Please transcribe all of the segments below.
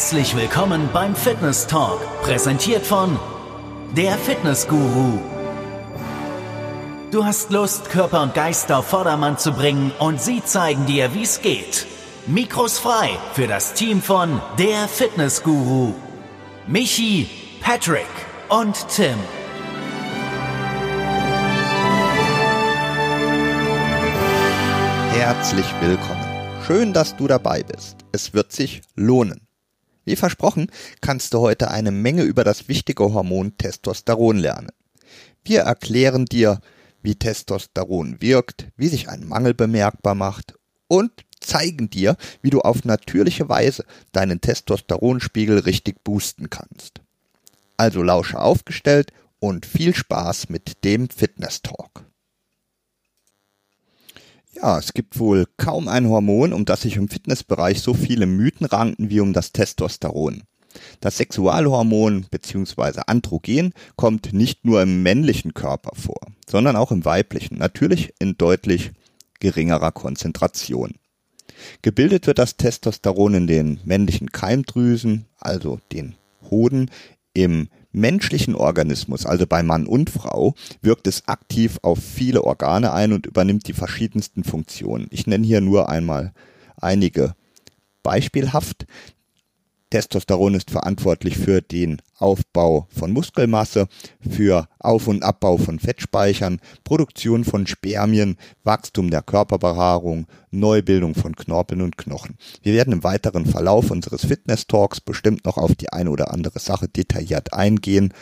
Herzlich willkommen beim Fitness Talk, präsentiert von der Fitness Guru. Du hast Lust, Körper und Geist auf Vordermann zu bringen und sie zeigen dir, wie es geht. Mikros frei für das Team von der Fitness Guru. Michi, Patrick und Tim. Herzlich willkommen. Schön, dass du dabei bist. Es wird sich lohnen. Wie versprochen, kannst du heute eine Menge über das wichtige Hormon Testosteron lernen. Wir erklären dir, wie Testosteron wirkt, wie sich ein Mangel bemerkbar macht und zeigen dir, wie du auf natürliche Weise deinen Testosteronspiegel richtig boosten kannst. Also lausche aufgestellt und viel Spaß mit dem Fitness Talk. Ja, es gibt wohl kaum ein Hormon, um das sich im Fitnessbereich so viele Mythen ranken wie um das Testosteron. Das Sexualhormon bzw. Androgen kommt nicht nur im männlichen Körper vor, sondern auch im weiblichen, natürlich in deutlich geringerer Konzentration. Gebildet wird das Testosteron in den männlichen Keimdrüsen, also den Hoden, im menschlichen Organismus, also bei Mann und Frau, wirkt es aktiv auf viele Organe ein und übernimmt die verschiedensten Funktionen. Ich nenne hier nur einmal einige beispielhaft. Testosteron ist verantwortlich für den Aufbau von Muskelmasse, für Auf- und Abbau von Fettspeichern, Produktion von Spermien, Wachstum der Körperbehaarung, Neubildung von Knorpeln und Knochen. Wir werden im weiteren Verlauf unseres Fitness-Talks bestimmt noch auf die eine oder andere Sache detailliert eingehen.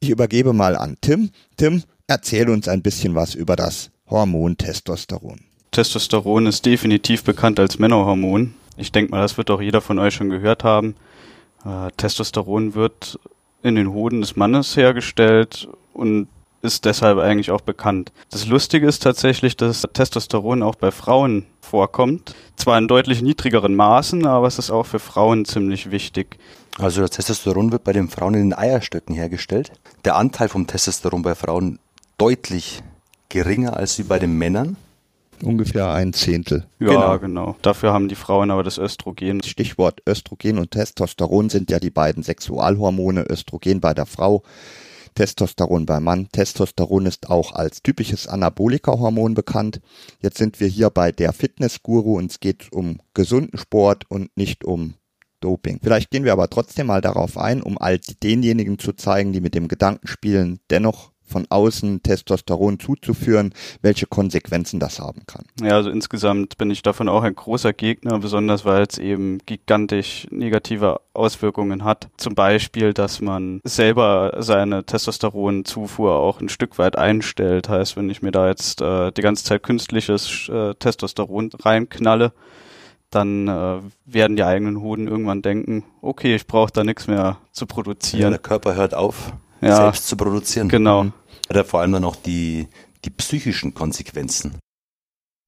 Ich übergebe mal an Tim. Tim, erzähl uns ein bisschen was über das Hormon Testosteron. Testosteron ist definitiv bekannt als Männerhormon. Ich denke mal, das wird auch jeder von euch schon gehört haben. Äh, Testosteron wird in den Hoden des Mannes hergestellt und ist deshalb eigentlich auch bekannt. Das Lustige ist tatsächlich, dass Testosteron auch bei Frauen vorkommt. Zwar in deutlich niedrigeren Maßen, aber es ist auch für Frauen ziemlich wichtig. Also das Testosteron wird bei den Frauen in den Eierstöcken hergestellt. Der Anteil vom Testosteron bei Frauen deutlich geringer als wie bei den Männern ungefähr ein Zehntel. Ja, genau. genau. Dafür haben die Frauen aber das Östrogen. Stichwort Östrogen und Testosteron sind ja die beiden Sexualhormone. Östrogen bei der Frau, Testosteron beim Mann. Testosteron ist auch als typisches Anabolika-Hormon bekannt. Jetzt sind wir hier bei der Fitnessguru und es geht um gesunden Sport und nicht um Doping. Vielleicht gehen wir aber trotzdem mal darauf ein, um all denjenigen zu zeigen, die mit dem Gedanken spielen, dennoch von außen Testosteron zuzuführen, welche Konsequenzen das haben kann. Ja, also insgesamt bin ich davon auch ein großer Gegner, besonders weil es eben gigantisch negative Auswirkungen hat. Zum Beispiel, dass man selber seine Testosteronzufuhr auch ein Stück weit einstellt. Heißt, wenn ich mir da jetzt äh, die ganze Zeit künstliches äh, Testosteron reinknalle, dann äh, werden die eigenen Hoden irgendwann denken, okay, ich brauche da nichts mehr zu produzieren. Ja, der Körper hört auf, ja, selbst zu produzieren. Genau. Oder vor allem dann auch die, die psychischen Konsequenzen.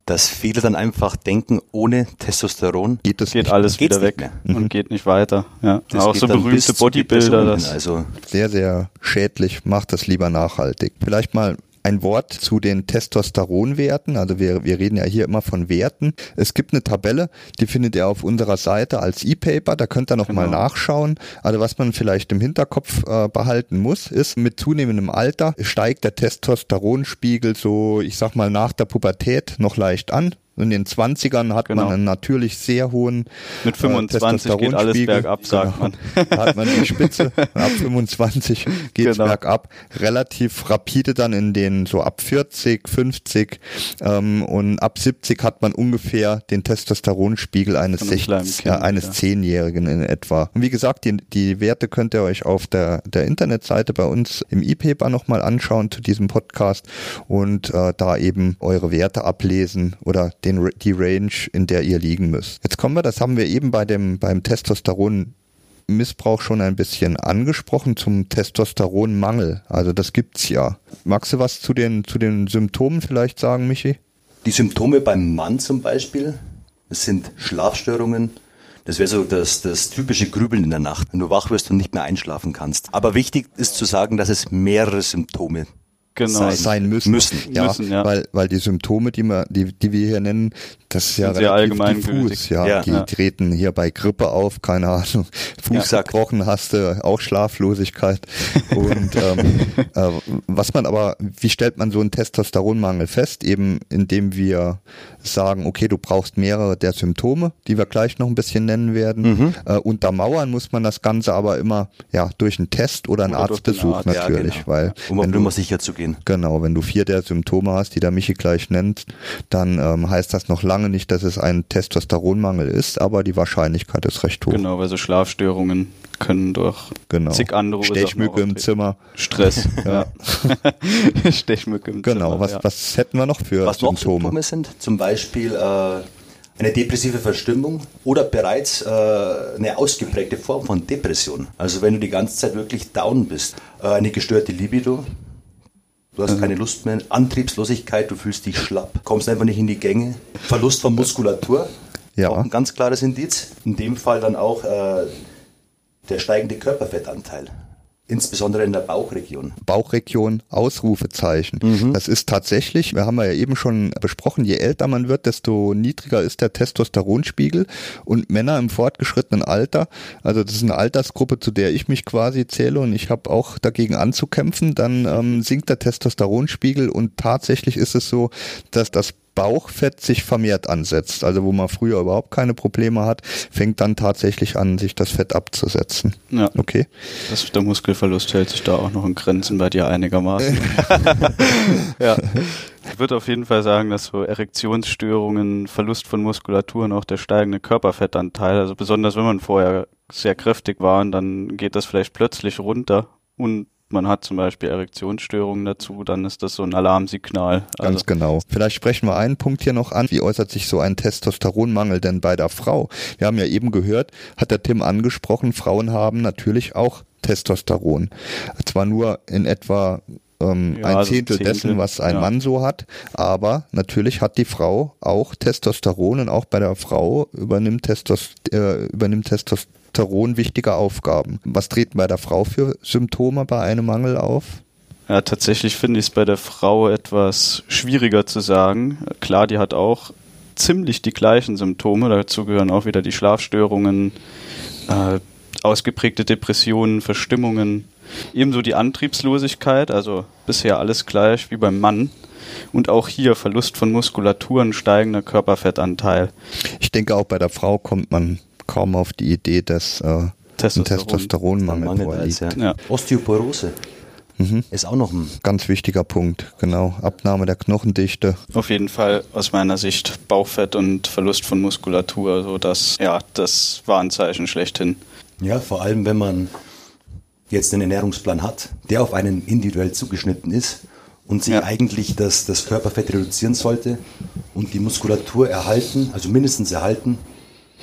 Dass viele dann einfach denken, ohne Testosteron geht das geht alles wieder weg und mhm. geht nicht weiter. Ja, das auch so berühmte Bodybuilder. Das also sehr, sehr schädlich. Macht das lieber nachhaltig. Vielleicht mal ein Wort zu den Testosteronwerten. Also wir, wir reden ja hier immer von Werten. Es gibt eine Tabelle, die findet ihr auf unserer Seite als E-Paper. Da könnt ihr noch genau. mal nachschauen. Also was man vielleicht im Hinterkopf äh, behalten muss, ist, mit zunehmendem Alter steigt der Testosteronspiegel so, ich sag mal, nach der Pubertät noch leicht an. In den 20ern hat genau. man einen natürlich sehr hohen Mit 25 äh, geht alles bergab, sagt genau. man. Da hat man die Spitze, ab 25 geht es genau. bergab. Relativ rapide dann in den so ab 40, 50 ähm, und ab 70 hat man ungefähr den Testosteronspiegel eines, 60, ja, eines ja. 10-Jährigen in etwa. Und wie gesagt, die, die Werte könnt ihr euch auf der, der Internetseite bei uns im E-Paper nochmal anschauen zu diesem Podcast und äh, da eben eure Werte ablesen oder den, die Range, in der ihr liegen müsst. Jetzt kommen wir, das haben wir eben bei dem, beim Testosteron Missbrauch schon ein bisschen angesprochen zum Testosteronmangel. Also das gibt's ja. Magst du was zu den, zu den Symptomen vielleicht sagen, Michi? Die Symptome beim Mann zum Beispiel, sind Schlafstörungen. Das wäre so das, das typische Grübeln in der Nacht, wenn du wach wirst und nicht mehr einschlafen kannst. Aber wichtig ist zu sagen, dass es mehrere Symptome genau. sein, sein müssen. Müssen. Ja, Müssen, ja. Weil, weil die Symptome, die, wir, die, die wir hier nennen, das ist ja Sind relativ diffus. Ja, Ja. die Ja. treten hier bei Grippe auf, keine Ahnung. Fuß Exakt. gebrochen hast du, auch Schlaflosigkeit. Und ähm, äh, was man aber, wie stellt man so einen Testosteronmangel fest? Eben indem wir sagen, okay, du brauchst mehrere der Symptome, die wir gleich noch ein bisschen nennen werden. Mhm. Äh, untermauern muss man das Ganze aber immer ja durch einen Test oder einen Oder Arztbesuch Arzt, Ja, natürlich, genau. weil um auf wenn du Nummer sicher zu gehen. Genau, wenn du vier der Symptome hast, die der Michi gleich nennt, dann ähm, heißt das noch lange nicht, dass es ein Testosteronmangel ist, aber die Wahrscheinlichkeit ist recht hoch. Genau, weil so Schlafstörungen können durch Genau. zig andere Stechmücke im. Zimmer. Stress. Ja. Stechmücke im Genau. Zimmer, Was, ja. was hätten wir noch für Was noch Symptome? Symptome sind, zum Beispiel äh, eine depressive Verstimmung oder bereits äh, eine ausgeprägte Form von Depression. Also wenn du die ganze Zeit wirklich down bist, äh, eine gestörte Libido, du hast keine Lust mehr, Antriebslosigkeit, du fühlst dich schlapp, kommst einfach nicht in die Gänge, Verlust von Muskulatur, Ja. auch ein ganz klares Indiz. In dem Fall dann auch äh, der steigende Körperfettanteil, insbesondere in der Bauchregion. Bauchregion, Ausrufezeichen. Mhm. Das ist tatsächlich, wir haben ja eben schon besprochen, je älter man wird, desto niedriger ist der Testosteronspiegel und Männer im fortgeschrittenen Alter, also das ist eine Altersgruppe, zu der ich mich quasi zähle und ich habe auch dagegen anzukämpfen, dann ähm, sinkt der Testosteronspiegel und tatsächlich ist es so, dass das Bauchfett sich vermehrt ansetzt. Also wo man früher überhaupt keine Probleme hat, fängt dann tatsächlich an, sich das Fett abzusetzen. Ja. Okay. Das, der Muskelverlust hält sich da auch noch in Grenzen bei dir einigermaßen. ja. Ich würde auf jeden Fall sagen, dass so Erektionsstörungen, Verlust von Muskulatur und auch der steigende Körperfettanteil, also besonders wenn man vorher sehr kräftig war, und dann geht das vielleicht plötzlich runter und man hat zum Beispiel Erektionsstörungen dazu, dann ist das so ein Alarmsignal. Ganz Also, genau. Vielleicht sprechen wir einen Punkt hier noch an. Wie äußert sich so ein Testosteronmangel denn bei der Frau? Wir haben ja eben gehört, hat der Tim angesprochen, Frauen haben natürlich auch Testosteron. Zwar nur in etwa ähm, Ja, ein also Zehntel, Zehntel, dessen, was ein ja. Mann so hat, aber natürlich hat die Frau auch Testosteron und auch bei der Frau übernimmt, Testos äh, übernimmt Testosteron wichtige Aufgaben. Was treten bei der Frau für Symptome bei einem Mangel auf? Ja, tatsächlich finde ich es bei der Frau etwas schwieriger zu sagen. Klar, die hat auch ziemlich die gleichen Symptome. Dazu gehören auch wieder die Schlafstörungen, äh, ausgeprägte Depressionen, Verstimmungen, ebenso die Antriebslosigkeit, also bisher alles gleich wie beim Mann. Und auch hier Verlust von Muskulatur, ein steigender Körperfettanteil. Ich denke, auch bei der Frau kommt man kaum auf die Idee, dass äh, ein Testosteron. Testosteronmangel Mangel vorliegt. als, ja. Ja. Osteoporose ist auch noch ein Ganz wichtiger Punkt, genau. Abnahme der Knochendichte. Auf jeden Fall aus meiner Sicht Bauchfett und Verlust von Muskulatur, so das, ja, das Warnzeichen schlechthin. Ja, vor allem wenn man jetzt einen Ernährungsplan hat, der auf einen individuell zugeschnitten ist und sich Ja. eigentlich das, das Körperfett reduzieren sollte und die Muskulatur erhalten, also mindestens erhalten,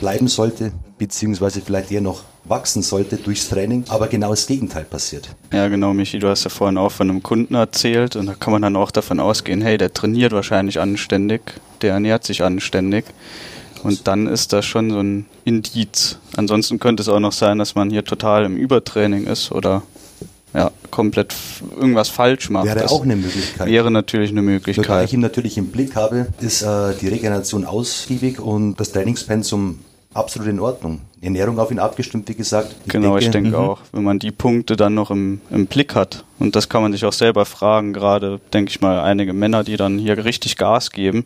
bleiben sollte, beziehungsweise vielleicht eher noch wachsen sollte durchs Training, aber genau das Gegenteil passiert. Ja, genau, Michi, du hast ja vorhin auch von einem Kunden erzählt und da kann man dann auch davon ausgehen, hey, der trainiert wahrscheinlich anständig, der ernährt sich anständig. Und dann ist das schon so ein Indiz. Ansonsten könnte es auch noch sein, dass man hier total im Übertraining ist oder ja, komplett irgendwas falsch macht. Wäre das auch eine Möglichkeit. Wäre natürlich eine Wobei Möglichkeit. ich ihn natürlich im Blick habe, ist äh, die Regeneration ausgiebig und das Trainingspensum absolut in Ordnung. Ernährung auf ihn abgestimmt, wie gesagt. Genau, ich denke mhm. auch, wenn man die Punkte dann noch im, im Blick hat, und das kann man sich auch selber fragen, gerade, denke ich mal, einige Männer, die dann hier richtig Gas geben,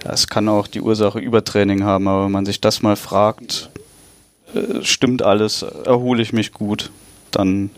das kann auch die Ursache Übertraining haben, aber wenn man sich das mal fragt, äh, stimmt alles, erhole ich mich gut, dann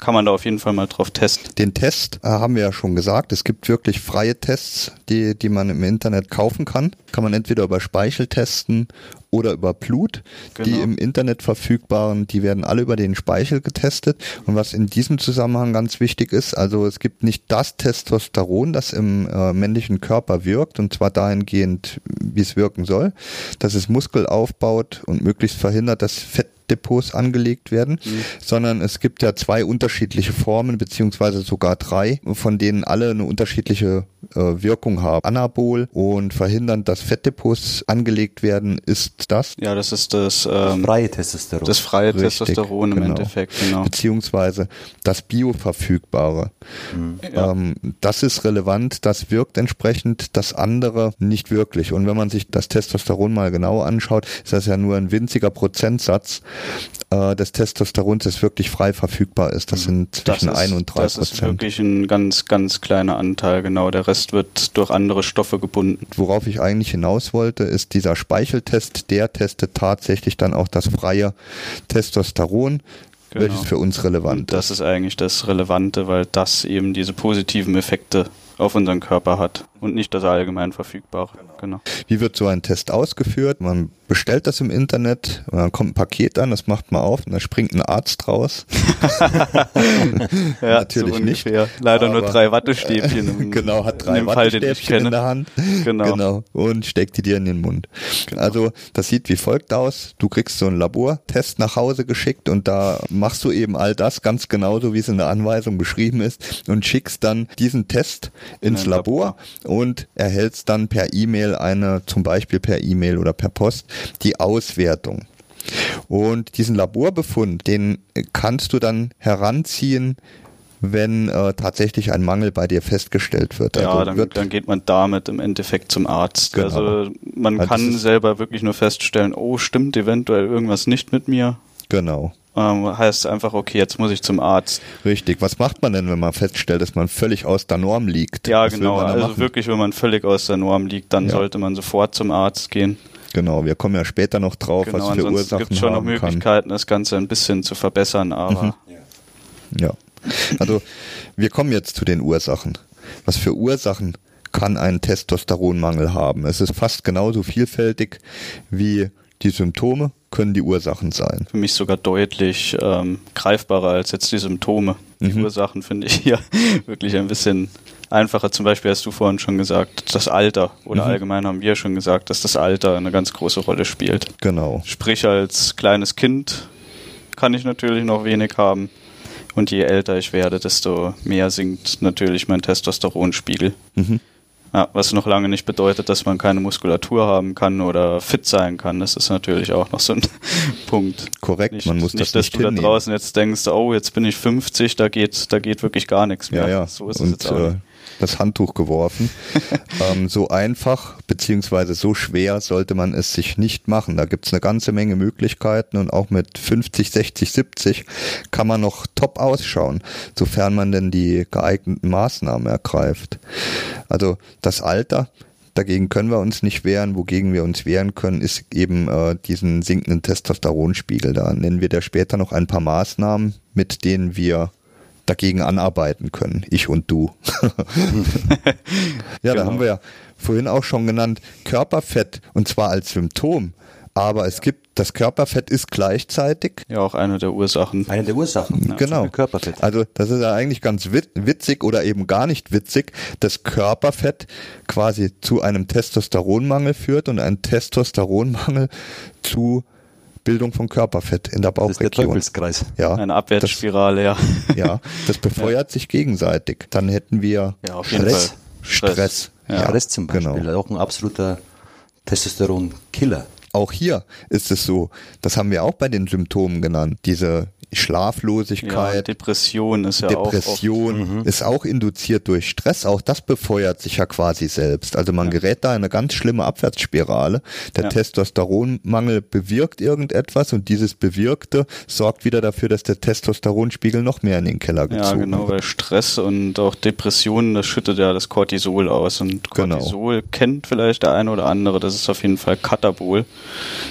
kann man da auf jeden Fall mal drauf testen. Den Test äh, haben wir ja schon gesagt. Es gibt wirklich freie Tests, die, die man im Internet kaufen kann. Kann man entweder über Speichel testen oder über Blut. Die Genau. im Internet verfügbaren, die werden alle über den Speichel getestet. Und was in diesem Zusammenhang ganz wichtig ist, also es gibt nicht das Testosteron, das im äh, männlichen Körper wirkt, und zwar dahingehend, wie es wirken soll, dass es Muskel aufbaut und möglichst verhindert, dass Fettdepots angelegt werden, sondern es gibt ja zwei unterschiedliche Formen, beziehungsweise sogar drei, von denen alle eine unterschiedliche Wirkung haben. Anabol und verhindern, dass Fettdepots angelegt werden, ist das? Ja, das ist das, Das ähm, freie Testosteron. das freie Richtig, Testosteron im genau. Endeffekt, genau. Beziehungsweise das Bioverfügbare. Ja. Ähm, das ist relevant, das wirkt entsprechend, das andere nicht wirklich. Und wenn man sich das Testosteron mal genau anschaut, ist das ja nur ein winziger Prozentsatz äh, des Testosterons, das wirklich frei verfügbar ist. Das sind zwischen ist, 1 und 3 Das ist Prozent. wirklich ein ganz, ganz kleiner Anteil, genau. Der Rest wird durch andere Stoffe gebunden. Worauf ich eigentlich hinaus wollte, ist dieser Speicheltest, der testet tatsächlich dann auch das freie Testosteron, Genau. welches für uns relevant Und das ist eigentlich das Relevante, weil das eben diese positiven Effekte auf unseren Körper hat und nicht das allgemein verfügbare. Genau. Wie wird so ein Test ausgeführt? Man bestellt das im Internet und dann kommt ein Paket an, das macht man auf und da springt ein Arzt raus. Ja, Natürlich so nicht, ungefähr. Leider nur drei Wattestäbchen. Im, genau, hat drei Wattestäbchen in der Hand. Genau. genau. Und steckt die dir in den Mund. Also das sieht wie folgt aus. Du kriegst so einen Labortest nach Hause geschickt und da machst du eben all das ganz genauso, wie es in der Anweisung beschrieben ist und schickst dann diesen Test ins Labor, und erhältst dann per E-Mail eine, zum Beispiel per E-Mail oder per Post, die Auswertung. Und diesen Laborbefund, den kannst du dann heranziehen, wenn äh, tatsächlich ein Mangel bei dir festgestellt wird. Ja, Also dann, wird dann geht man damit im Endeffekt zum Arzt. Genau. Also man das kann selber wirklich nur feststellen, oh, stimmt eventuell irgendwas nicht mit mir. genau. Ähm, heißt einfach, okay, jetzt muss ich zum Arzt. Richtig. Was macht man denn, wenn man feststellt, dass man völlig aus der Norm liegt? Ja, Was genau. Also machen? wirklich, wenn man völlig aus der Norm liegt, dann Ja. sollte man sofort zum Arzt gehen. Genau, wir kommen ja später noch drauf, Genau, was für Ursachen gibt es schon noch haben kann. Möglichkeiten, das Ganze ein bisschen zu verbessern, aber Ja. Also wir kommen jetzt zu den Ursachen. Was für Ursachen kann ein Testosteronmangel haben? Es ist fast genauso vielfältig wie die Symptome können die Ursachen sein. für mich sogar deutlich ähm, greifbarer als jetzt die Symptome. Die Mhm. Ursachen finde ich hier wirklich ein bisschen einfacher. Zum Beispiel hast du vorhin schon gesagt, das Alter oder Mhm. allgemein haben wir schon gesagt, dass das Alter eine ganz große Rolle spielt. Genau. Sprich, als kleines Kind kann ich natürlich noch wenig haben. Und je älter ich werde, desto mehr sinkt natürlich mein Testosteronspiegel. Mhm. Ja, was noch lange nicht bedeutet, dass man keine Muskulatur haben kann oder fit sein kann. Das ist natürlich auch noch so ein Punkt. Korrekt, Nicht, man muss nicht, das dass nicht du da draußen jetzt denkst, oh, jetzt bin ich 50, da geht, da geht wirklich gar nichts mehr. Ja, ja. So ist es Und jetzt auch äh. Das Handtuch geworfen. ähm, so einfach beziehungsweise so schwer sollte man es sich nicht machen. Da gibt's eine ganze Menge Möglichkeiten und auch mit 50, 60, 70 kann man noch top ausschauen, sofern man denn die geeigneten Maßnahmen ergreift. Also das Alter, Dagegen können wir uns nicht wehren. Wogegen wir uns wehren können, ist eben äh, diesen sinkenden Testosteronspiegel. Da nennen wir da später noch ein paar Maßnahmen, mit denen wir dagegen anarbeiten können. Ich und du. ja, da Genau. haben wir ja vorhin auch schon genannt, Körperfett und zwar als Symptom. Aber es gibt, das Körperfett ist gleichzeitig Ja, auch eine der Ursachen. Eine der Ursachen. Genau. Körperfett. Also das ist ja eigentlich ganz wit- witzig oder eben gar nicht witzig, dass Körperfett quasi zu einem Testosteronmangel führt und ein Testosteronmangel zu Bildung von Körperfett in der Das ist der Bauchregion. Teufelskreis. Ja, Eine Abwärtsspirale, ja. das, ja, das befeuert sich gegenseitig. Dann hätten wir Ja, Stress. Fall. Stress. Ja. Ja, Stress zum Beispiel. genau. Auch ein absoluter Testosteron-Killer. Auch hier ist es so, das haben wir auch bei den Symptomen genannt, diese Ja, Schlaflosigkeit, Depression ist ja auch. Depression ist auch induziert durch Stress. Auch das befeuert sich ja quasi selbst. Also man gerät da in eine ganz schlimme Abwärtsspirale. Der Ja. Testosteronmangel bewirkt irgendetwas und dieses Bewirkte sorgt wieder dafür, dass der Testosteronspiegel noch mehr in den Keller Ja, gezogen genau, wird. weil Stress und auch Depressionen, das schüttet ja das Cortisol aus. Und Genau. Cortisol kennt vielleicht der eine oder andere, das ist auf jeden Fall Katabol.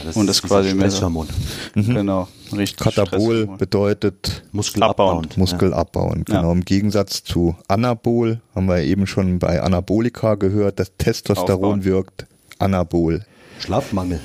Das Und das ist quasi Stresshormon. Genau, richtig. Katabol bedeutet Muskel Abbauen. Muskel abbauen. Ja. Genau. Im Gegensatz zu Anabol haben wir eben schon bei Anabolika gehört, das Testosteron Aufbauen. wirkt Anabol. Ja. Schlafmangel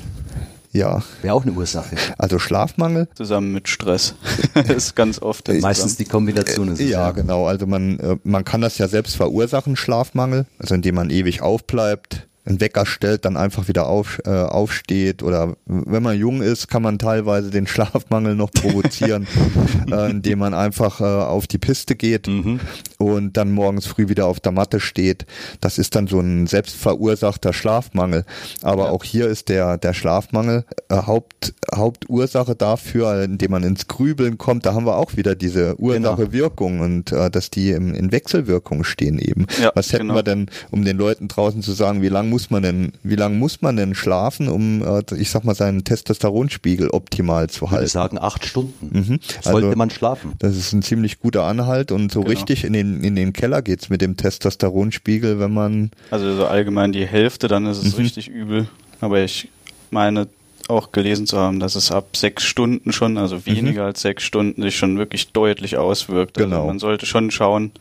Ja, wäre auch eine Ursache. also Schlafmangel Zusammen mit Stress. das ist ganz oft. Meistens die Kombination ist es. Ja, genau. Also man, äh, man kann das ja selbst verursachen, Schlafmangel, also indem man ewig aufbleibt, einen Wecker stellt, dann einfach wieder auf, äh, aufsteht oder wenn man jung ist, kann man teilweise den Schlafmangel noch provozieren, äh, indem man einfach äh, auf die Piste geht mhm. und dann morgens früh wieder auf der Matte steht. Das ist dann so ein selbstverursachter Schlafmangel. Aber ja. auch hier ist der, der Schlafmangel äh, Haupt, Hauptursache dafür, indem man ins Grübeln kommt. Da haben wir auch wieder diese Ursache-Wirkung genau. und äh, dass die im, in Wechselwirkung stehen eben. Ja, Was hätten genau. wir denn, um den Leuten draußen zu sagen, wie lange muss man denn, wie lange muss man denn schlafen, um, äh, ich sag mal, seinen Testosteronspiegel optimal zu halten? Ich würde sagen, acht Stunden mhm. sollte also, man schlafen. Das ist ein ziemlich guter Anhalt und so genau. richtig in den, in den Keller geht's mit dem Testosteronspiegel, wenn man. Also so allgemein die Hälfte, dann ist es mhm. richtig übel. Aber ich meine auch gelesen zu haben, dass es ab sechs Stunden schon, also mhm. weniger mhm. als sechs Stunden, sich schon wirklich deutlich auswirkt. Also genau. Also man sollte schon schauen,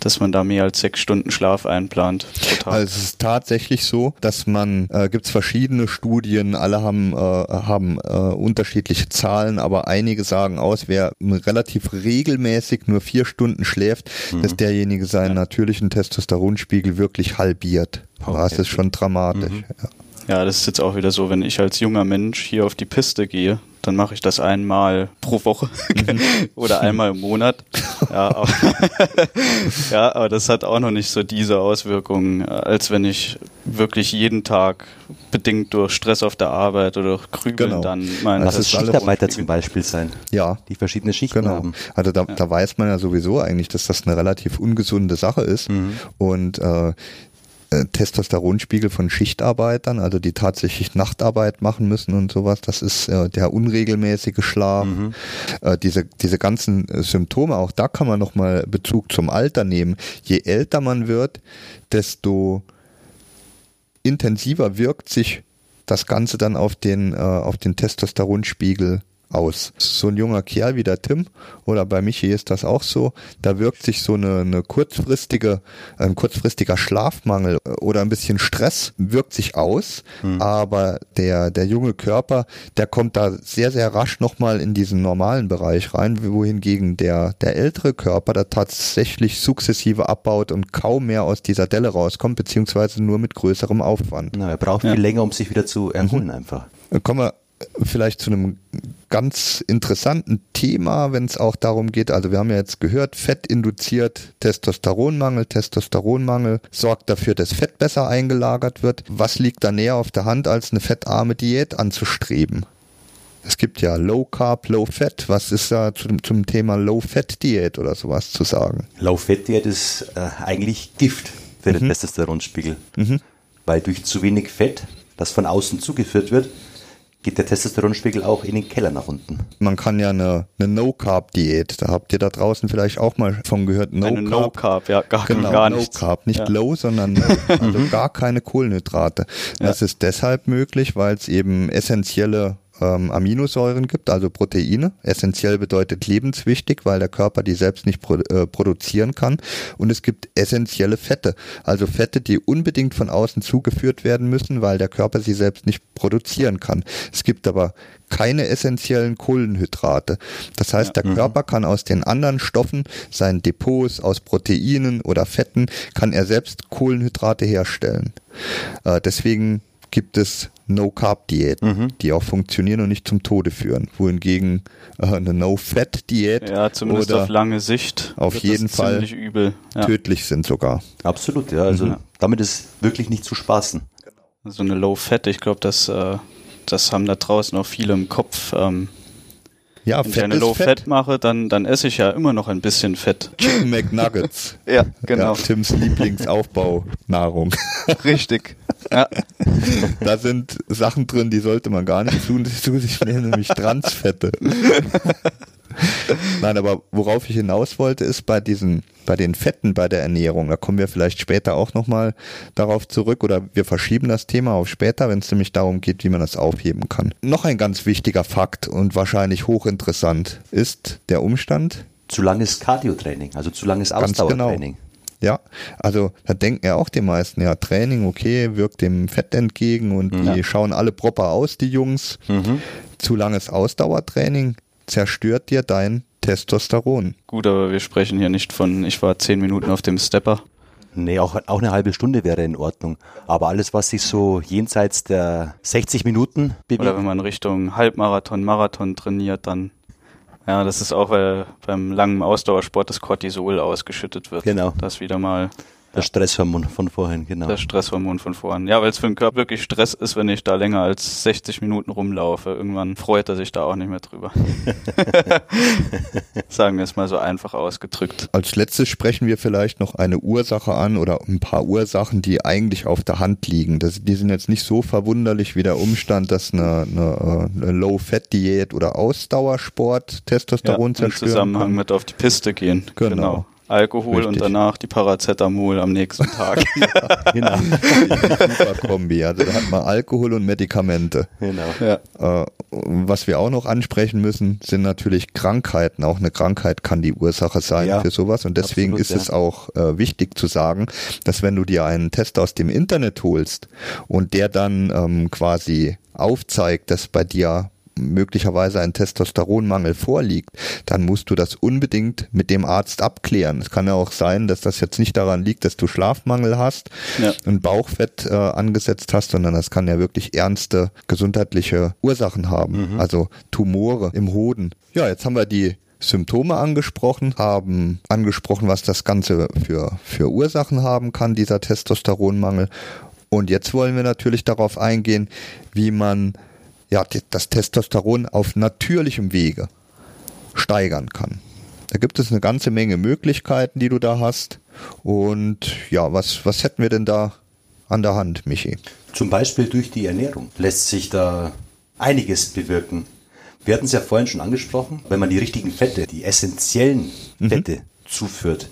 dass man da mehr als sechs Stunden Schlaf einplant. Also es ist tatsächlich so, dass man, äh, gibt es verschiedene Studien, alle haben, äh, haben äh, unterschiedliche Zahlen, aber einige sagen aus, wer relativ regelmäßig nur vier Stunden schläft, mhm. dass derjenige seinen ja. natürlichen Testosteronspiegel wirklich halbiert. Okay. Das ist schon dramatisch. Mhm. Ja. Ja, das ist jetzt auch wieder so, wenn ich als junger Mensch hier auf die Piste gehe, dann mache ich das einmal pro Woche mhm. oder einmal im Monat. Ja aber, ja, aber das hat auch noch nicht so diese Auswirkungen, als wenn ich wirklich jeden Tag bedingt durch Stress auf der Arbeit oder durch Krübeln genau. dann meine Lass es Schichtarbeiter zum Beispiel sein. Ja. Die verschiedene Schichten genau. haben. Also da, ja. da weiß man ja sowieso eigentlich, dass das eine relativ ungesunde Sache ist. Mhm. Und äh, äh, Testosteronspiegel von Schichtarbeitern, also die tatsächlich Nachtarbeit machen müssen und sowas. Das ist äh, der unregelmäßige Schlaf. Mhm. Äh, diese, diese ganzen äh, Symptome, auch da kann man nochmal Bezug zum Alter nehmen. Je älter man wird, desto intensiver wirkt sich das Ganze dann auf den, äh, auf den Testosteronspiegel aus. So ein junger Kerl wie der Tim oder bei Michi ist das auch so, da wirkt sich so eine, eine kurzfristige, ein kurzfristiger Schlafmangel oder ein bisschen Stress wirkt sich aus, mhm. aber der, der junge Körper, der kommt da sehr, sehr rasch nochmal in diesen normalen Bereich rein, wohingegen der, der ältere Körper da tatsächlich sukzessive abbaut und kaum mehr aus dieser Delle rauskommt, beziehungsweise nur mit größerem Aufwand. Na, er braucht ja. viel länger, um sich wieder zu erholen mhm. einfach. Kommen wir vielleicht zu einem ganz interessanten Thema, wenn es auch darum geht, also wir haben ja jetzt gehört, Fett induziert Testosteronmangel, Testosteronmangel sorgt dafür, dass Fett besser eingelagert wird. Was liegt da näher auf der Hand, als eine fettarme Diät anzustreben? Es gibt ja Low Carb, Low Fat. Was ist da zum, zum Thema Low Fat Diät oder sowas zu sagen? Low Fat Diät ist äh, eigentlich Gift für den mhm. Testosteronspiegel. Mhm. Weil durch zu wenig Fett, das von außen zugeführt wird, geht der Testosteronspiegel auch in den Keller nach unten. Man kann ja eine, eine No-Carb-Diät, da habt ihr da draußen vielleicht auch mal von gehört. No eine No-Carb, ja, gar, genau, gar no nichts. Carb, nicht ja. low, sondern also gar keine Kohlenhydrate. Das ja. ist deshalb möglich, weil es eben essentielle ähm, Aminosäuren gibt, also Proteine. Essentiell bedeutet lebenswichtig, weil der Körper die selbst nicht pro, äh, produzieren kann. Und es gibt essentielle Fette, also Fette, die unbedingt von außen zugeführt werden müssen, weil der Körper sie selbst nicht produzieren kann. Es gibt aber keine essentiellen Kohlenhydrate. Das heißt, der mhm. Körper kann aus den anderen Stoffen, seinen Depots aus Proteinen oder Fetten, kann er selbst Kohlenhydrate herstellen. Äh, deswegen gibt es No-Carb-Diäten, mhm. die auch funktionieren und nicht zum Tode führen. Wohingegen äh, eine No-Fat-Diät ja, zumindest auf lange Sicht auf jeden Fall ja. tödlich sind sogar. Absolut, ja. Also mhm. damit ist wirklich nicht zu spaßen. So eine Low-Fat, ich glaube, das, äh, das haben da draußen auch viele im Kopf. Ähm, ja, Wenn Fett ich eine Low-Fat mache, dann, dann esse ich ja immer noch ein bisschen Fett. Chicken McNuggets. ja, genau. Ja, Tims Lieblingsaufbaunahrung. Richtig. Ja. Da sind Sachen drin, die sollte man gar nicht tun. zu sich nehmen, nämlich Transfette. Nein, aber worauf ich hinaus wollte, ist bei diesen, bei den Fetten bei der Ernährung. Da kommen wir vielleicht später auch nochmal darauf zurück oder wir verschieben das Thema auf später, wenn es nämlich darum geht, wie man das aufheben kann. Noch ein ganz wichtiger Fakt und wahrscheinlich hochinteressant ist der Umstand. Zu langes Cardio-Training, also zu langes genau. Ausdauertraining. Genau. Ja, also da denken ja auch die meisten, ja, Training, okay, wirkt dem Fett entgegen und ja. die schauen alle proper aus, die Jungs. Mhm. Zu langes Ausdauertraining zerstört dir dein Testosteron. Gut, aber wir sprechen hier nicht von, ich war zehn Minuten auf dem Stepper. Nee, auch, auch eine halbe Stunde wäre in Ordnung. Aber alles, was sich so jenseits der 60 Minuten bewegt. Oder wenn man Richtung Halbmarathon, Marathon trainiert, dann ja, das ist auch, weil beim langen Ausdauersport das Cortisol ausgeschüttet wird. Genau. Das wieder mal das Stresshormon von vorhin, genau. Das Stresshormon von vorhin. Ja, weil es für den Körper wirklich Stress ist, wenn ich da länger als 60 Minuten rumlaufe. Irgendwann freut er sich da auch nicht mehr drüber. Sagen wir es mal so einfach ausgedrückt. Als letztes sprechen wir vielleicht noch eine Ursache an oder ein paar Ursachen, die eigentlich auf der Hand liegen. Das, die sind jetzt nicht so verwunderlich wie der Umstand, dass eine, eine, eine Low-Fat-Diät oder Ausdauersport Testosteron ja, zerstören Im Zusammenhang kann. mit auf die Piste gehen. Genau. genau. Alkohol Richtig. und danach die Paracetamol am nächsten Tag. Genau. Super Kombi. Also da hat man Alkohol und Medikamente. Genau. ja. Äh, was wir auch noch ansprechen müssen, sind natürlich Krankheiten. Auch eine Krankheit kann die Ursache sein Ja, für sowas. Und deswegen absolut, ist ja. es auch äh, wichtig zu sagen, dass wenn du dir einen Test aus dem Internet holst und der dann ähm, quasi aufzeigt, dass bei dir möglicherweise ein Testosteronmangel vorliegt, dann musst du das unbedingt mit dem Arzt abklären. Es kann ja auch sein, dass das jetzt nicht daran liegt, dass du Schlafmangel hast Ja. und Bauchfett äh, angesetzt hast, sondern das kann ja wirklich ernste gesundheitliche Ursachen haben, also Tumore im Hoden. Ja, jetzt haben wir die Symptome angesprochen, haben angesprochen, was das Ganze für, für Ursachen haben kann, dieser Testosteronmangel. Und jetzt wollen wir natürlich darauf eingehen, wie man ja, das Testosteron auf natürlichem Wege steigern kann. Da gibt es eine ganze Menge Möglichkeiten, die du da hast. Und ja, was, was hätten wir denn da an der Hand, Michi? Zum Beispiel durch die Ernährung lässt sich da einiges bewirken. Wir hatten es ja vorhin schon angesprochen, wenn man die richtigen Fette, die essentiellen Fette zuführt,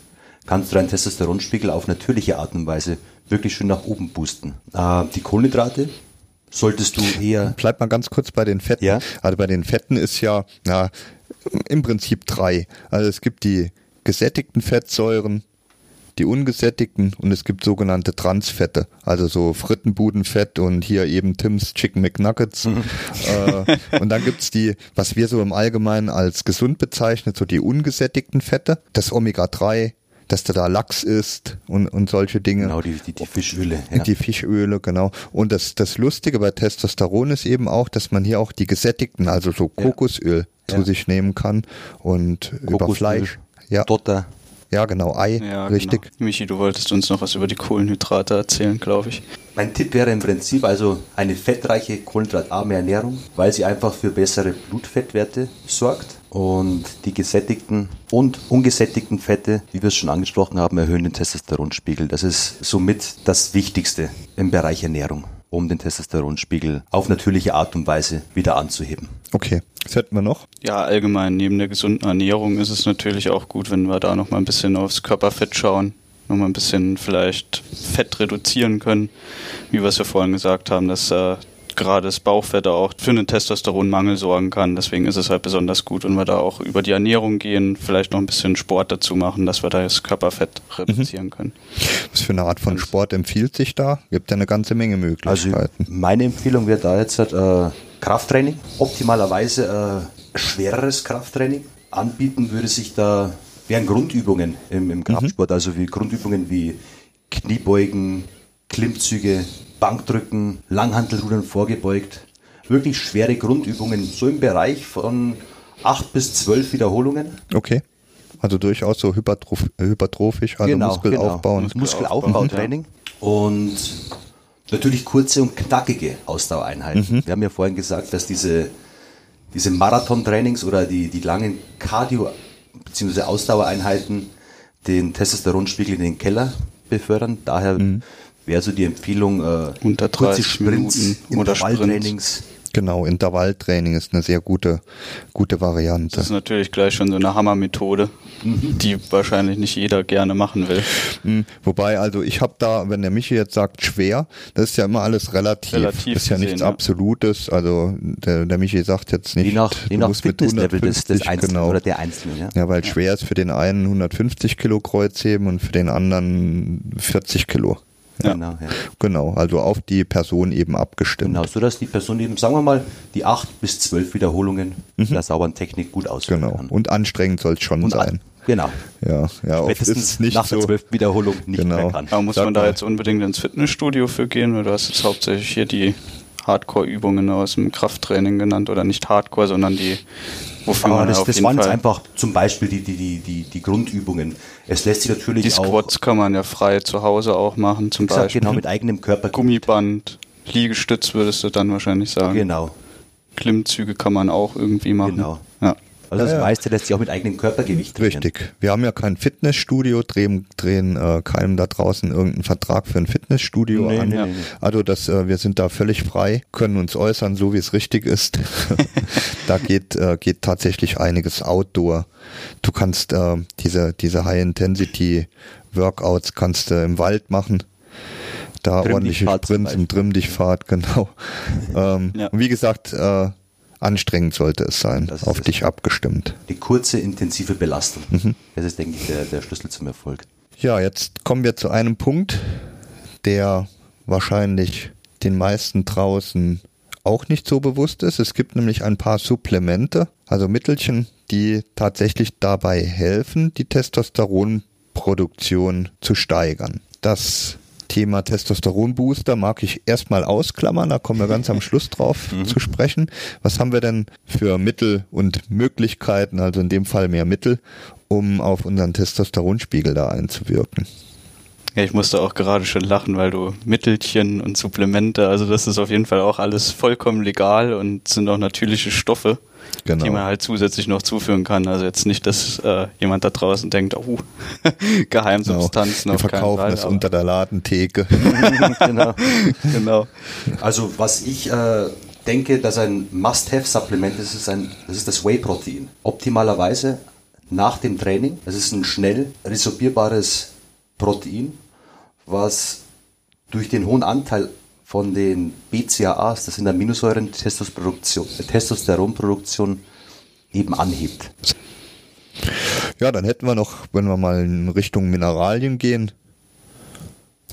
kannst du deinen Testosteronspiegel auf natürliche Art und Weise wirklich schön nach oben boosten. Äh, die Kohlenhydrate solltest du eher Bleib mal ganz kurz bei den Fetten. Ja. Also bei den Fetten ist ja, na, im Prinzip drei. Also es gibt die gesättigten Fettsäuren, die ungesättigten und es gibt sogenannte Transfette, also so Frittenbudenfett und hier eben Tim's Chicken McNuggets. äh, und dann gibt's die, was wir so im Allgemeinen als gesund bezeichnet, so die ungesättigten Fette, das Omega-3, dass du da Lachs isst und, und solche Dinge. genau die, die, die Fischöle. Ja. Die Fischöle, genau. Und das, das Lustige bei Testosteron ist eben auch, dass man hier auch die gesättigten, also so Kokosöl zu Ja. sich nehmen kann und über Kokosöl, Fleisch. Ja, Dotter. ja, genau, Ei, Ja, richtig. Genau. Michi, du wolltest uns noch was über die Kohlenhydrate erzählen, glaube ich. Mein Tipp wäre im Prinzip also eine fettreiche, kohlenhydratarme Ernährung, weil sie einfach für bessere Blutfettwerte sorgt. Und die gesättigten und ungesättigten Fette, wie wir es schon angesprochen haben, erhöhen den Testosteronspiegel. Das ist somit das Wichtigste im Bereich Ernährung, um den Testosteronspiegel auf natürliche Art und Weise wieder anzuheben. Okay, was hätten wir noch? Ja, allgemein neben der gesunden Ernährung ist es natürlich auch gut, wenn wir da noch mal ein bisschen aufs Körperfett schauen, noch mal ein bisschen vielleicht Fett reduzieren können, wie wir es ja vorhin gesagt haben, dass äh, gerade das Bauchfett auch für einen Testosteronmangel sorgen kann. Deswegen ist es halt besonders gut, wenn wir da auch über die Ernährung gehen, vielleicht noch ein bisschen Sport dazu machen, dass wir da das Körperfett reduzieren können. Was für eine Art von Sport empfiehlt sich da? Gibt ja eine ganze Menge Also Möglichkeiten. meine Empfehlung wäre da jetzt äh, Krafttraining, optimalerweise äh, schwereres Krafttraining. Anbieten würde sich da, wären Grundübungen im, im Kraftsport, also wie Grundübungen wie Kniebeugen, Klimmzüge, Bankdrücken, Langhantelrudern vorgebeugt. Wirklich schwere Grundübungen, so im Bereich von 8 bis 12 Wiederholungen. okay. Also durchaus so hypertroph hypertrophisch, also Muskelaufbau. und- Muskelaufbautraining. Und natürlich kurze und knackige Ausdauereinheiten. Wir haben ja vorhin gesagt, dass diese, diese Marathon-Trainings oder die, die langen Cardio- bzw. Ausdauereinheiten den Testosteronspiegel in den Keller befördern. Daher wäre so die Empfehlung, äh, Unter kurze 30 Sprints, Minuten oder Intervalltrainings. Genau, Intervalltraining ist eine sehr gute, gute Variante. Das ist natürlich gleich schon so eine Hammermethode, die wahrscheinlich nicht jeder gerne machen will. Hm, Wobei, also ich habe da, wenn der Michi jetzt sagt schwer, das ist ja immer alles relativ. Relativ ist ja gesehen, nichts ja. Absolutes. Also der, der Michi sagt jetzt nicht, Je nach, du je nach musst mit Fitnesslevel des, des 150, Einzelnen genau. oder der Einzelnen. Ja. Ja, weil schwer ist für den einen 150 Kilo Kreuzheben und für den anderen 40 Kilo. Ja. Genau, ja. Genau, also auf die Person eben abgestimmt. Genau, so dass die Person eben, sagen wir mal, die acht bis zwölf Wiederholungen der sauberen Technik gut ausführen Genau. kann. Und anstrengend soll es schon Und sein. Genau. Ja, ja, Spätestens es nicht nach der so. zwölften Wiederholung nicht Genau. mehr kann. Aber muss Sag man da mal. jetzt unbedingt ins Fitnessstudio für gehen? Weil du hast jetzt hauptsächlich hier die Hardcore-Übungen aus dem Krafttraining genannt oder nicht Hardcore, sondern die, wofür Aber man das, auf das jeden waren jetzt Fall einfach zum Beispiel die, die, die, die, die Grundübungen. Es lässt sich natürlich die auch Squats kann man ja frei zu Hause auch machen, zum gesagt, Beispiel. genau mit eigenem Körper. Gummiband, Liegestütz würdest du dann wahrscheinlich sagen. Genau. Klimmzüge kann man auch irgendwie machen. Genau. Ja. Also das Ja, meiste lässt sich auch mit eigenem Körpergewicht trainieren. Richtig. Wir haben ja kein Fitnessstudio, drehen, drehen äh, keinem da draußen irgendeinen Vertrag für ein Fitnessstudio Nee, an. nee. Also das, äh, wir sind da völlig frei, können uns äußern, so wie es richtig ist. da geht, äh, geht tatsächlich einiges Outdoor. Du kannst äh, diese, diese High-Intensity-Workouts kannst du im Wald machen. Da Trimm ordentliche Sprints und Trimm dich Fahrt, genau. ähm, Ja. Und wie gesagt, äh, anstrengend sollte es sein, Das auf dich abgestimmt. Die kurze, intensive Belastung. Mhm. Das ist, denke ich, der, der Schlüssel zum Erfolg. Ja, jetzt kommen wir zu einem Punkt, der wahrscheinlich den meisten draußen auch nicht so bewusst ist. Es gibt nämlich ein paar Supplemente, also Mittelchen, die tatsächlich dabei helfen, die Testosteronproduktion zu steigern. Das Thema Testosteronbooster mag ich erstmal ausklammern, da kommen wir ganz am Schluss drauf zu sprechen. Was haben wir denn für Mittel und Möglichkeiten, also in dem Fall mehr Mittel, um auf unseren Testosteronspiegel da einzuwirken? Ja, ich musste auch gerade schon lachen, weil du Mittelchen und Supplemente, also das ist auf jeden Fall auch alles vollkommen legal und sind auch natürliche Stoffe, Genau. die man halt zusätzlich noch zuführen kann. Also jetzt nicht, dass äh, jemand da draußen denkt, oh, Geheimsubstanzen Wir auf keinen verkaufen Fall. es unter der Ladentheke. genau. genau. Also was ich äh, denke, dass ein Must-Have-Supplement ist, ist, ein, das ist das Whey-Protein. Optimalerweise nach dem Training. Es ist ein schnell resorbierbares Protein, was durch den hohen Anteil von den BCAAs, das sind Aminosäuren, Testosteronproduktion, Testosteronproduktion eben anhebt. Ja, dann hätten wir noch, wenn wir mal in Richtung Mineralien gehen,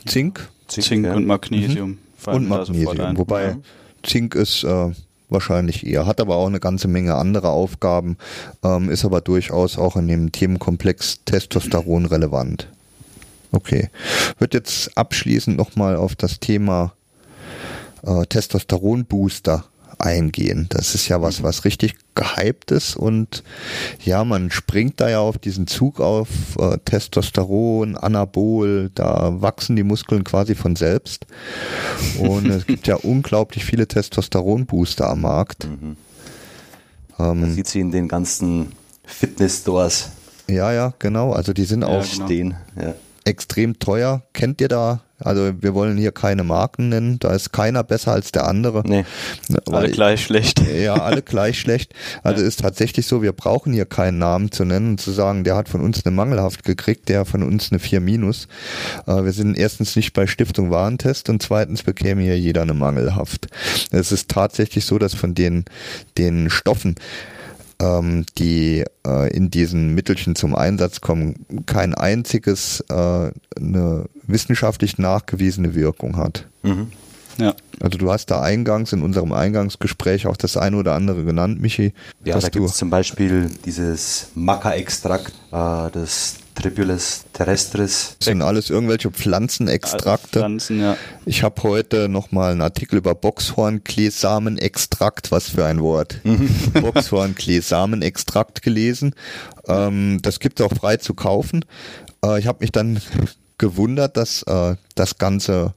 Zink Zink ja. und Magnesium. fallen und Magnesium. Wobei Ja. Zink ist äh, wahrscheinlich eher, hat aber auch eine ganze Menge andere Aufgaben, ähm, ist aber durchaus auch in dem Themenkomplex Testosteron relevant. Okay. Wird jetzt abschließend nochmal auf das Thema äh, Testosteronbooster eingehen. Das ist ja was, was richtig gehypt ist und ja, man springt da ja auf diesen Zug auf äh, Testosteron, Anabol, da wachsen die Muskeln quasi von selbst und es gibt ja unglaublich viele Testosteronbooster am Markt. Man Ähm, sieht sie in den ganzen Fitness-Stores ja, ja, genau. Also die sind auch genau. stehen. Ja. extrem teuer. Kennt ihr da? Also wir wollen hier keine Marken nennen. Da ist keiner besser als der andere. Nee. Alle Weil- gleich schlecht. Ja, alle gleich schlecht. Also ist tatsächlich so, wir brauchen hier keinen Namen zu nennen und zu sagen, der hat von uns eine Mangelhaft gekriegt, der von uns eine 4 minus. Äh, wir sind erstens nicht bei Stiftung Warentest und zweitens bekäme hier jeder eine Mangelhaft. Es ist tatsächlich so, dass von den, den Stoffen, ähm, die äh, in diesen Mittelchen zum Einsatz kommen, kein einziges äh, eine wissenschaftlich nachgewiesene Wirkung hat. Ja. Also du hast da eingangs in unserem Eingangsgespräch auch das eine oder andere genannt, Michi. Ja, da gibt es zum Beispiel dieses Maca-Extrakt, äh, das Tribulus terrestris. das sind alles irgendwelche Pflanzenextrakte. Pflanzen, ja. Ich habe heute nochmal einen Artikel über Boxhornkleesamenextrakt, was für ein Wort. Boxhornkleesamenextrakt gelesen. Ähm, das gibt es auch frei zu kaufen. Äh, ich habe mich dann gewundert, dass äh, das Ganze,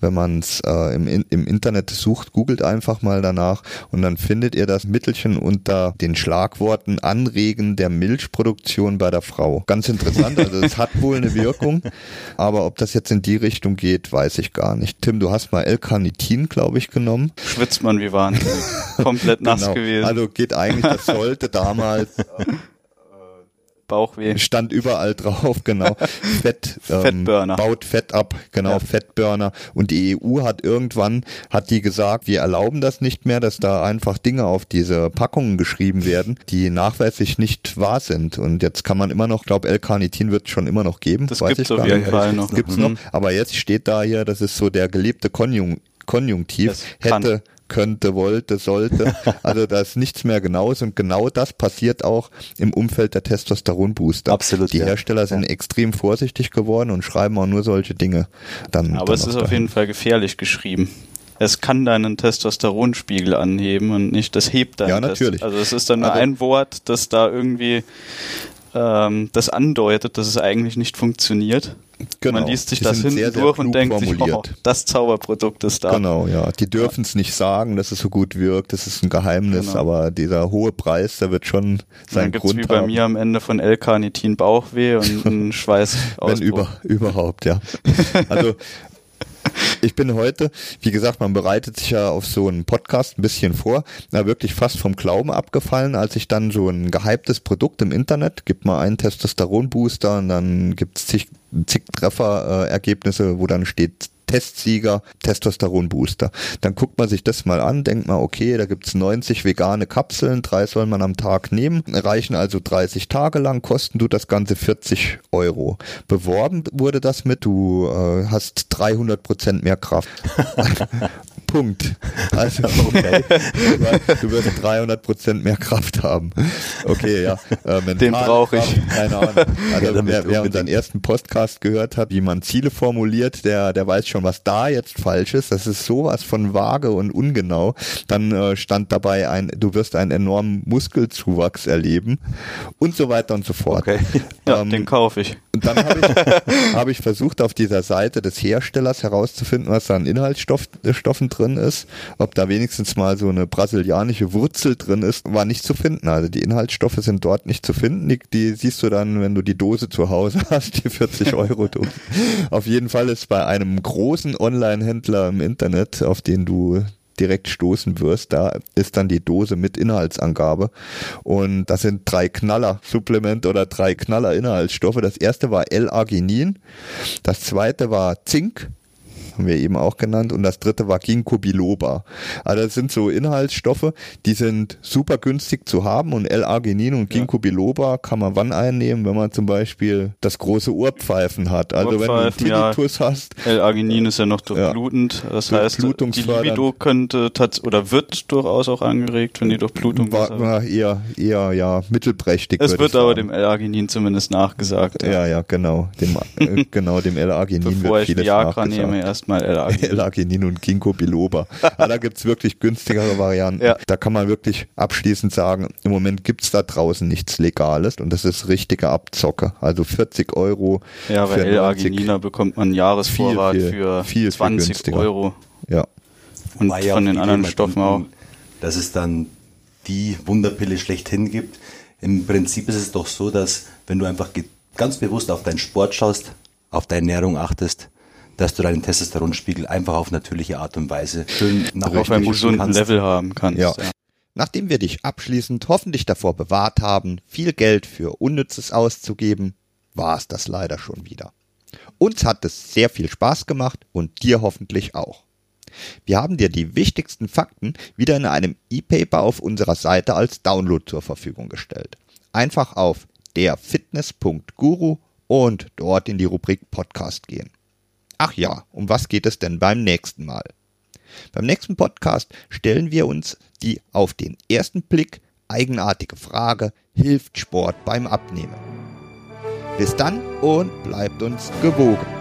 wenn man es äh, im, im Internet sucht, googelt einfach mal danach und dann findet ihr das Mittelchen unter den Schlagworten Anregen der Milchproduktion bei der Frau. Ganz interessant, also es hat wohl eine Wirkung, aber ob das jetzt in die Richtung geht, weiß ich gar nicht. Tim, du hast mal L-Carnitin, glaube ich, genommen. Schwitzt man wie wahnsinnig. Komplett nass Genau. gewesen. Also geht eigentlich, das sollte damals Bauchweh. stand überall drauf, genau. Fett, ähm, Fettburner. baut Fett ab, genau, Ja. Fettburner. Und die EU hat irgendwann, hat die gesagt, wir erlauben das nicht mehr, dass da einfach Dinge auf diese Packungen geschrieben werden, die nachweislich nicht wahr sind. Und jetzt kann man immer noch, glaube L-Carnitin wird schon immer noch geben. Das weiß gibt's ich auf gar jeden nicht. Fall noch. Gibt's Mhm. noch. Aber jetzt steht da hier, das ist so der gelebte Konjun Konjunktiv, Das kann. Könnte, wollte, sollte. Also da ist nichts mehr genaues und genau das passiert auch im Umfeld der Testosteronbooster. Absolut. Die ja. Hersteller sind Ja. extrem vorsichtig geworden und schreiben auch nur solche Dinge. Dann, Aber dann es ist auf dahin. jeden Fall gefährlich geschrieben. Es kann deinen Testosteronspiegel anheben und nicht das hebt deinen Ja, Test- natürlich. Also es ist dann nur Also- ein Wort, das da irgendwie ähm, das andeutet, dass es eigentlich nicht funktioniert. Genau. Man liest sich Die das hinten sehr, sehr durch und denkt sich, oh, formuliert. das Zauberprodukt ist da. Genau, ja. Die dürfen es nicht sagen, dass es so gut wirkt. Das ist ein Geheimnis, Genau. aber dieser hohe Preis, der wird schon seinen gibt's Grund wie bei haben. mir am Ende von L-Carnitin Bauchweh und einen Schweiß Wenn über, überhaupt, ja. Also ich bin heute, wie gesagt, man bereitet sich ja auf so einen Podcast ein bisschen vor, na wirklich fast vom Glauben abgefallen, als ich dann so ein gehyptes Produkt im Internet, gibt mal einen Testosteronbooster und dann gibt's zig, zig Trefferergebnisse, wo dann steht Testsieger, Testosteronbooster. Dann guckt man sich das mal an, denkt mal, okay, da gibt's 90 vegane Kapseln, drei soll man am Tag nehmen, reichen also 30 Tage lang, kosten du das Ganze 40 Euro. Beworben wurde das mit, du äh, hast 300 Prozent mehr Kraft. Punkt. Also, okay. du wirst 300 Prozent mehr Kraft haben. Okay, ja. Äh, Den brauch ich. Keine Ahnung. Also, Ja, wer, wer unseren ersten Podcast gehört hat, wie man Ziele formuliert, der, der weiß schon, was da jetzt falsch ist. Das ist sowas von vage und ungenau. Dann äh, stand dabei ein, du wirst einen enormen Muskelzuwachs erleben und so weiter und so fort. Okay. Ja, Ähm, den kaufe ich. Und dann habe ich, hab ich versucht, auf dieser Seite des Herstellers herauszufinden, was da an Inhaltsstoffen drin ist. Ob da wenigstens mal so eine brasilianische Wurzel drin ist, war nicht zu finden. Also die Inhaltsstoffe sind dort nicht zu finden. Die, die siehst du dann, wenn du die Dose zu Hause hast, die 40 Euro Dose. Auf jeden Fall ist bei einem großen Online-Händler im Internet, auf den du direkt stoßen wirst, da ist dann die Dose mit Inhaltsangabe und das sind drei Knaller Supplement oder drei Knaller Inhaltsstoffe. Das erste war L-Arginin, das zweite war Zink, haben wir eben auch genannt und das dritte war Ginkgo biloba. Also das sind so Inhaltsstoffe, die sind super günstig zu haben und L-Arginin und Ginkgo biloba kann man wann einnehmen, wenn man zum Beispiel das große Ohrpfeifen hat. Also wenn du einen Ohrpfeifen, ja. Tinnitus hast, L-Arginin ist ja noch durchblutend. Das heißt, die. Libido könnte oder wird durchaus auch angeregt, wenn die Durchblutung war, besser wird. war eher, eher, ja, mittelprächtig. Es wird ich aber dem L-Arginin zumindest nachgesagt. Ja, ja, genau. Dem, äh, genau, dem L-Arginin Bevor wird ich vieles Viagra nachgesagt. nehme, erstmal L-Arginin. L-Arginin und Ginkgo biloba. Aber da gibt's wirklich günstigere Varianten. Ja. Da kann man wirklich abschließend sagen, im Moment gibt's da draußen nichts Legales und das ist richtige Abzocke. Also 40 Euro Ja, bei für 90. L-Argininer bekommt man einen Jahresvorrat Viel, viel, für viel, viel 20 günstiger. Euro. Ja, Und War von den anderen Stoffen auch. Dass es dann die Wunderpille schlechthin gibt. Im Prinzip ist es doch so, dass wenn du einfach ganz bewusst auf deinen Sport schaust, auf deine Ernährung achtest, dass du deinen Testosteronspiegel einfach auf natürliche Art und Weise schön nach auf oben einem gesunden kannst. Level haben kannst. Ja. Ja. Nachdem wir dich abschließend hoffentlich davor bewahrt haben, viel Geld für Unnützes auszugeben, war es das leider schon wieder. Uns hat es sehr viel Spaß gemacht und dir hoffentlich auch. Wir haben dir die wichtigsten Fakten wieder in einem E-Paper auf unserer Seite als Download zur Verfügung gestellt. Einfach auf derfitness.guru und dort in die Rubrik Podcast gehen. Ach ja, um was geht es denn beim nächsten Mal? Beim nächsten Podcast stellen wir uns die auf den ersten Blick eigenartige Frage, hilft Sport beim Abnehmen? Bis dann und bleibt uns gewogen.